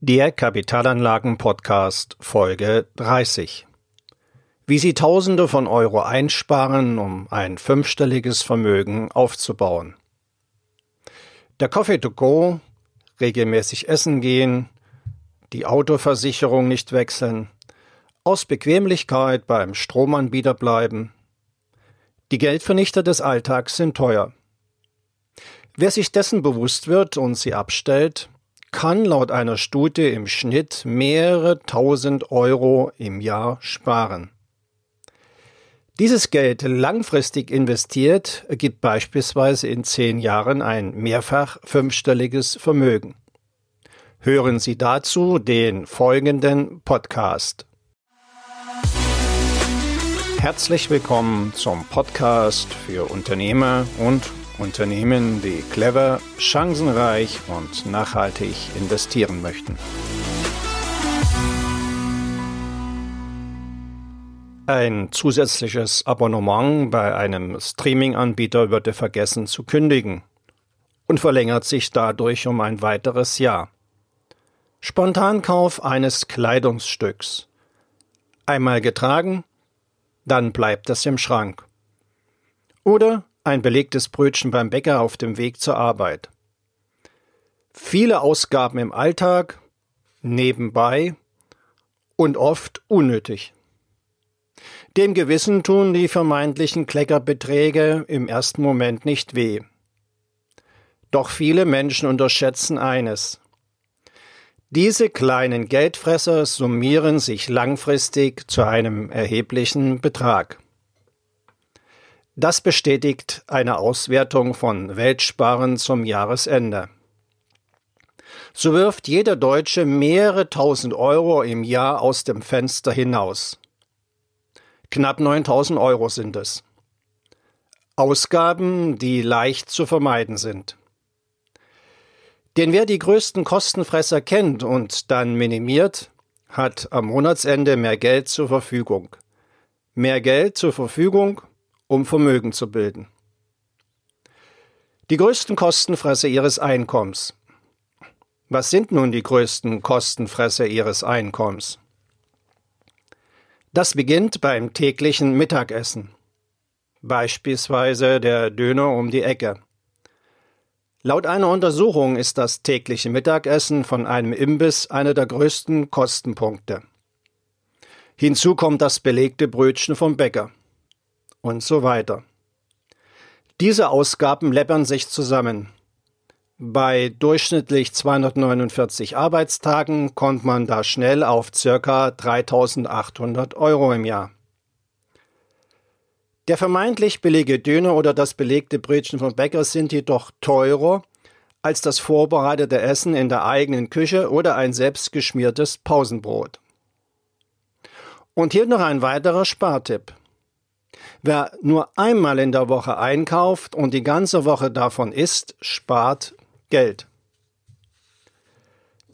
Der Kapitalanlagen-Podcast Folge 30. Wie Sie Tausende von Euro einsparen, um ein fünfstelliges Vermögen aufzubauen. Der Coffee to go, regelmäßig essen gehen, die Autoversicherung nicht wechseln, aus Bequemlichkeit beim Stromanbieter bleiben. Die Geldvernichter des Alltags sind teuer. Wer sich dessen bewusst wird und sie abstellt, kann laut einer Studie im Schnitt mehrere tausend Euro im Jahr sparen. Dieses Geld langfristig investiert ergibt beispielsweise in zehn Jahren ein mehrfach fünfstelliges Vermögen. Hören Sie dazu den folgenden Podcast. Herzlich willkommen zum Podcast für Unternehmer und Unternehmen, die clever, chancenreich und nachhaltig investieren möchten. Ein zusätzliches Abonnement bei einem Streaming-Anbieter würde vergessen zu kündigen und verlängert sich dadurch um ein weiteres Jahr. Spontankauf eines Kleidungsstücks. Einmal getragen, dann bleibt es im Schrank. Oder ein belegtes Brötchen beim Bäcker auf dem Weg zur Arbeit. Viele Ausgaben im Alltag, nebenbei und oft unnötig. Dem Gewissen tun die vermeintlichen Kleckerbeträge im ersten Moment nicht weh. Doch viele Menschen unterschätzen eines. Diese kleinen Geldfresser summieren sich langfristig zu einem erheblichen Betrag. Das bestätigt eine Auswertung von Weltsparen zum Jahresende. So wirft jeder Deutsche mehrere tausend Euro im Jahr aus dem Fenster hinaus. Knapp 9000 Euro sind es. Ausgaben, die leicht zu vermeiden sind. Denn wer die größten Kostenfresser kennt und dann minimiert, hat am Monatsende mehr Geld zur Verfügung. Mehr Geld zur Verfügung um Vermögen zu bilden. Die größten Kostenfresser ihres Einkommens. Was sind nun die größten Kostenfresser ihres Einkommens? Das beginnt beim täglichen Mittagessen. Beispielsweise der Döner um die Ecke. Laut einer Untersuchung ist das tägliche Mittagessen von einem Imbiss einer der größten Kostenpunkte. Hinzu kommt das belegte Brötchen vom Bäcker und so weiter. Diese Ausgaben läppern sich zusammen. Bei durchschnittlich 249 Arbeitstagen kommt man da schnell auf ca. 3800 Euro im Jahr. Der vermeintlich billige Döner oder das belegte Brötchen vom Bäcker sind jedoch teurer als das vorbereitete Essen in der eigenen Küche oder ein selbstgeschmiertes Pausenbrot. Und hier noch ein weiterer Spartipp. Wer nur einmal in der Woche einkauft und die ganze Woche davon isst, spart Geld.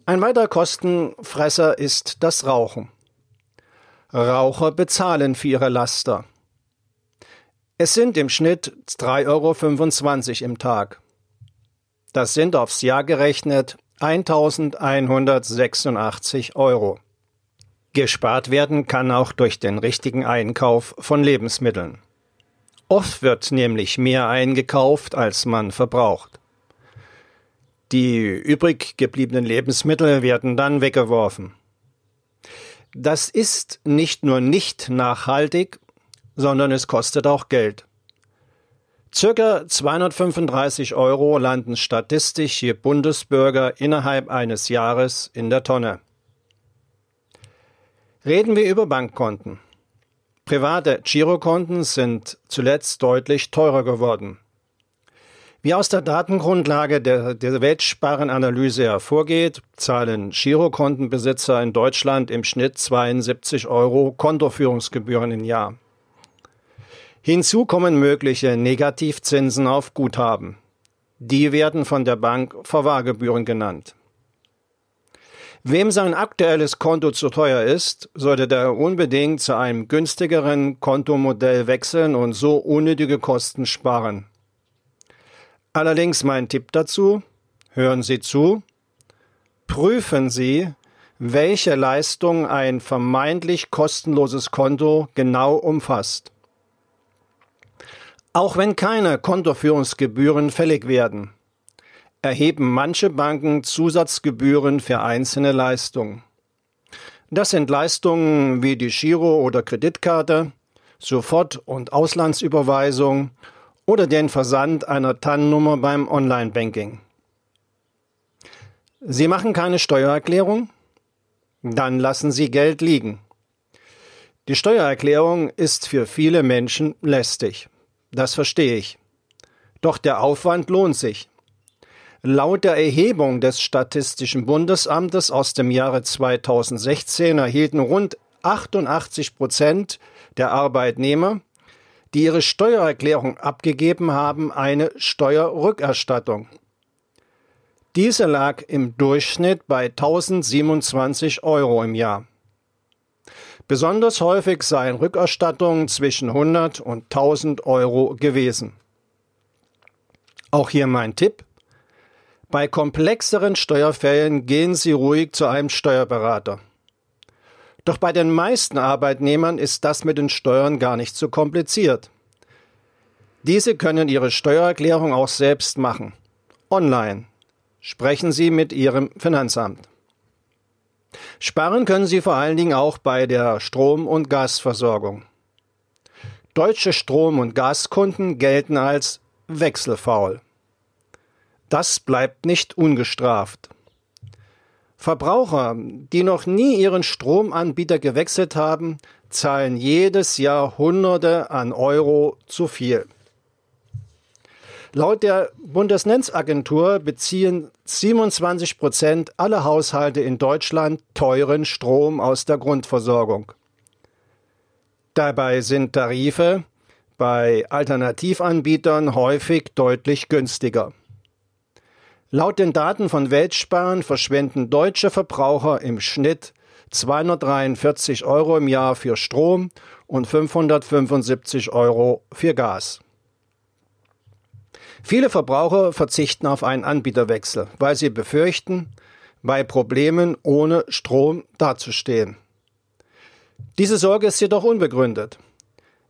Ein weiterer Kostenfresser ist das Rauchen. Raucher bezahlen für ihre Laster. Es sind im Schnitt 3,25 Euro im Tag. Das sind aufs Jahr gerechnet 1186 Euro. Gespart werden kann auch durch den richtigen Einkauf von Lebensmitteln. Oft wird nämlich mehr eingekauft, als man verbraucht. Die übrig gebliebenen Lebensmittel werden dann weggeworfen. Das ist nicht nur nicht nachhaltig, sondern es kostet auch Geld. Circa 235 Euro landen statistisch hier Bundesbürger innerhalb eines Jahres in der Tonne. Reden wir über Bankkonten. Private Girokonten sind zuletzt deutlich teurer geworden. Wie aus der Datengrundlage der, der Weltsparenanalyse hervorgeht, zahlen Girokontenbesitzer in Deutschland im Schnitt 72 Euro Kontoführungsgebühren im Jahr. Hinzu kommen mögliche Negativzinsen auf Guthaben. Die werden von der Bank Verwahrgebühren genannt. Wem sein aktuelles Konto zu teuer ist, sollte der unbedingt zu einem günstigeren Kontomodell wechseln und so unnötige Kosten sparen. Allerdings mein Tipp dazu, hören Sie zu, prüfen Sie, welche Leistung ein vermeintlich kostenloses Konto genau umfasst. Auch wenn keine Kontoführungsgebühren fällig werden, erheben manche Banken Zusatzgebühren für einzelne Leistungen. Das sind Leistungen wie die Giro- oder Kreditkarte, Sofort- und Auslandsüberweisung oder den Versand einer TAN-Nummer beim Online-Banking. Sie machen keine Steuererklärung? Dann lassen Sie Geld liegen. Die Steuererklärung ist für viele Menschen lästig. Das verstehe ich. Doch der Aufwand lohnt sich. Laut der Erhebung des Statistischen Bundesamtes aus dem Jahre 2016 erhielten rund 88 Prozent der Arbeitnehmer, die ihre Steuererklärung abgegeben haben, eine Steuerrückerstattung. Diese lag im Durchschnitt bei 1027 Euro im Jahr. Besonders häufig seien Rückerstattungen zwischen 100 und 1000 Euro gewesen. Auch hier mein Tipp. Bei komplexeren Steuerfällen gehen Sie ruhig zu einem Steuerberater. Doch bei den meisten Arbeitnehmern ist das mit den Steuern gar nicht so kompliziert. Diese können ihre Steuererklärung auch selbst machen. Online. Sprechen Sie mit Ihrem Finanzamt. Sparen können Sie vor allen Dingen auch bei der Strom- und Gasversorgung. Deutsche Strom- und Gaskunden gelten als wechselfaul. Das bleibt nicht ungestraft. Verbraucher, die noch nie ihren Stromanbieter gewechselt haben, zahlen jedes Jahr Hunderte an Euro zu viel. Laut der Bundesnetzagentur beziehen 27 Prozent aller Haushalte in Deutschland teuren Strom aus der Grundversorgung. Dabei sind Tarife bei Alternativanbietern häufig deutlich günstiger. Laut den Daten von Weltsparen verschwenden deutsche Verbraucher im Schnitt 243 Euro im Jahr für Strom und 575 Euro für Gas. Viele Verbraucher verzichten auf einen Anbieterwechsel, weil sie befürchten, bei Problemen ohne Strom dazustehen. Diese Sorge ist jedoch unbegründet.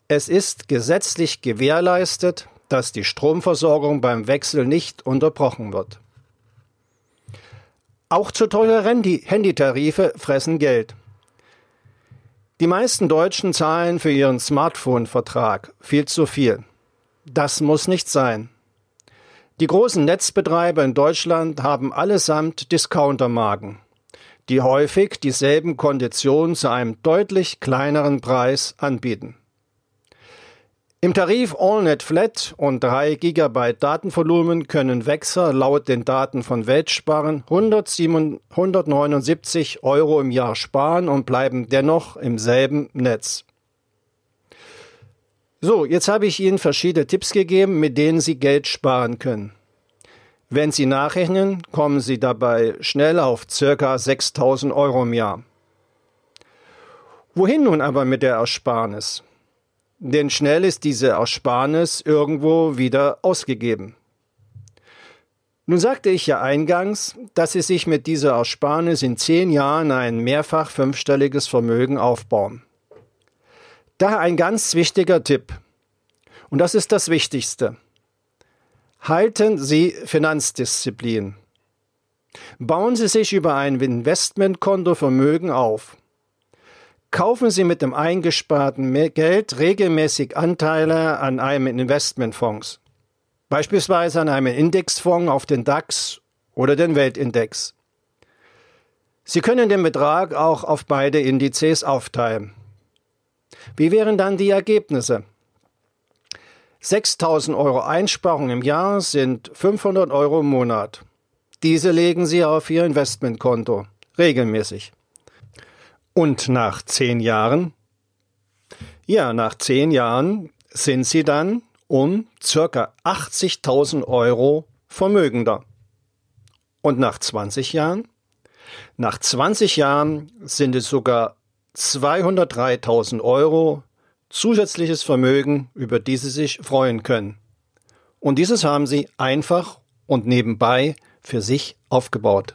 Es ist gesetzlich gewährleistet, dass die Stromversorgung beim Wechsel nicht unterbrochen wird. Auch zu teure Handytarife fressen Geld. Die meisten Deutschen zahlen für ihren Smartphone-Vertrag viel zu viel. Das muss nicht sein. Die großen Netzbetreiber in Deutschland haben allesamt Discountermarken, die häufig dieselben Konditionen zu einem deutlich kleineren Preis anbieten. Im Tarif AllNet Flat und 3 GB Datenvolumen können Wechser laut den Daten von Weltsparen 179 Euro im Jahr sparen und bleiben dennoch im selben Netz. So, jetzt habe ich Ihnen verschiedene Tipps gegeben, mit denen Sie Geld sparen können. Wenn Sie nachrechnen, kommen Sie dabei schnell auf circa 6000 Euro im Jahr. Wohin nun aber mit der Ersparnis? Denn schnell ist diese Ersparnis irgendwo wieder ausgegeben. Nun sagte ich ja eingangs, dass Sie sich mit dieser Ersparnis in zehn Jahren ein mehrfach fünfstelliges Vermögen aufbauen. Daher ein ganz wichtiger Tipp. Und das ist das Wichtigste. Halten Sie Finanzdisziplin. Bauen Sie sich über ein Investmentkonto Vermögen auf. Kaufen Sie mit dem eingesparten Geld regelmäßig Anteile an einem Investmentfonds. Beispielsweise an einem Indexfonds auf den DAX oder den Weltindex. Sie können den Betrag auch auf beide Indizes aufteilen. Wie wären dann die Ergebnisse? 6000 Euro Einsparung im Jahr sind 500 Euro im Monat. Diese legen Sie auf Ihr Investmentkonto regelmäßig. Und nach zehn Jahren? Ja, nach zehn Jahren sind Sie dann um circa 80.000 Euro vermögender. Und nach 20 Jahren? Nach 20 Jahren sind es sogar 203.000 Euro zusätzliches Vermögen, über die Sie sich freuen können. Und dieses haben Sie einfach und nebenbei für sich aufgebaut.